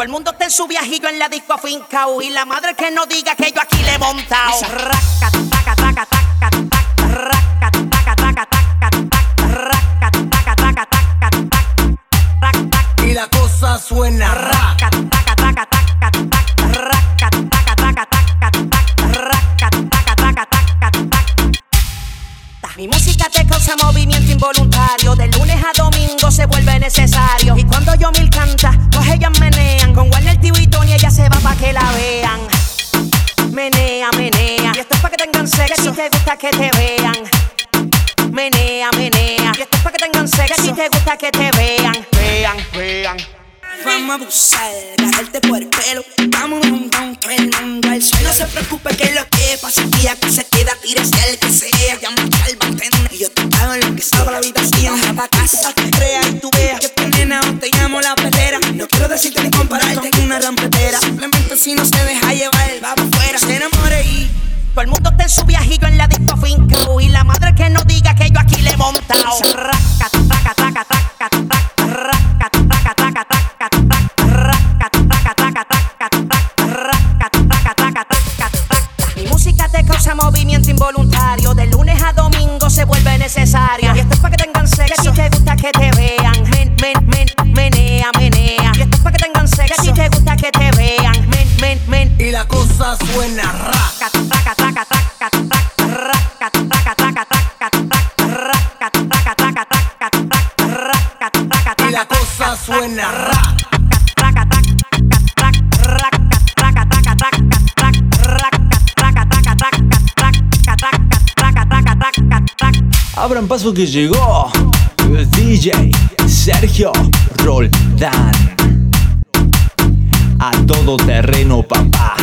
Todo el mundo está en su viajillo en la disco afincao y la madre que no diga que yo aquí le he montado. Raca, taca, taca, taca, taca, raca, taca, taca, taca, taca, raca, taca, taca, taca, taca, taca, Y la cosa suena ra. raca, taca, taca, taca, taca, raca, taca, taca, taca, taca, raca, taca, taca, taca, taca. Mi música te causa movimiento involuntario. De lunes a domingo se vuelve necesario. Pa' que la vean. Menea, menea. Y esto es pa' que tengan sexo. Si te gusta que te vean. Menea, menea. Y esto es pa' que tengan sexo. Si te gusta que te vean. Vean, vean. Vamos a abusar, agarrarte por el pelo. Vamos a un todo el mundo al suelo. No se preocupe que lo que pasa el día que se queda, tírese el que sea. Ya mucha el mantén. Y yo te pago lo que sea para la habitación. Baja pa' casa, que creas y tú veas que tu nena o te llamo la perrera. No quiero decirte ni compararte con una rampetera. Simplemente si no se deja llevar, va por fuera. Se enamore y Todo el mundo está en su viajillo en la disco fincao y la madre que no diga que yo aquí le he montado. Raca, taca, taca, taca, taca, raca, taca, taca, taca, taca, raca, taca, taca, taca, taca, raca, taca, taca, taca, taca. Mi música te causa movimiento involuntario. De lunes a domingo se vuelve necesario. Y esto es pa' que tengan sexo. Si te gusta que te la cosa suena raca, y la cosa suena raca. Abran paso que llegó DJ Sergio Roldán. A todo terreno, papá.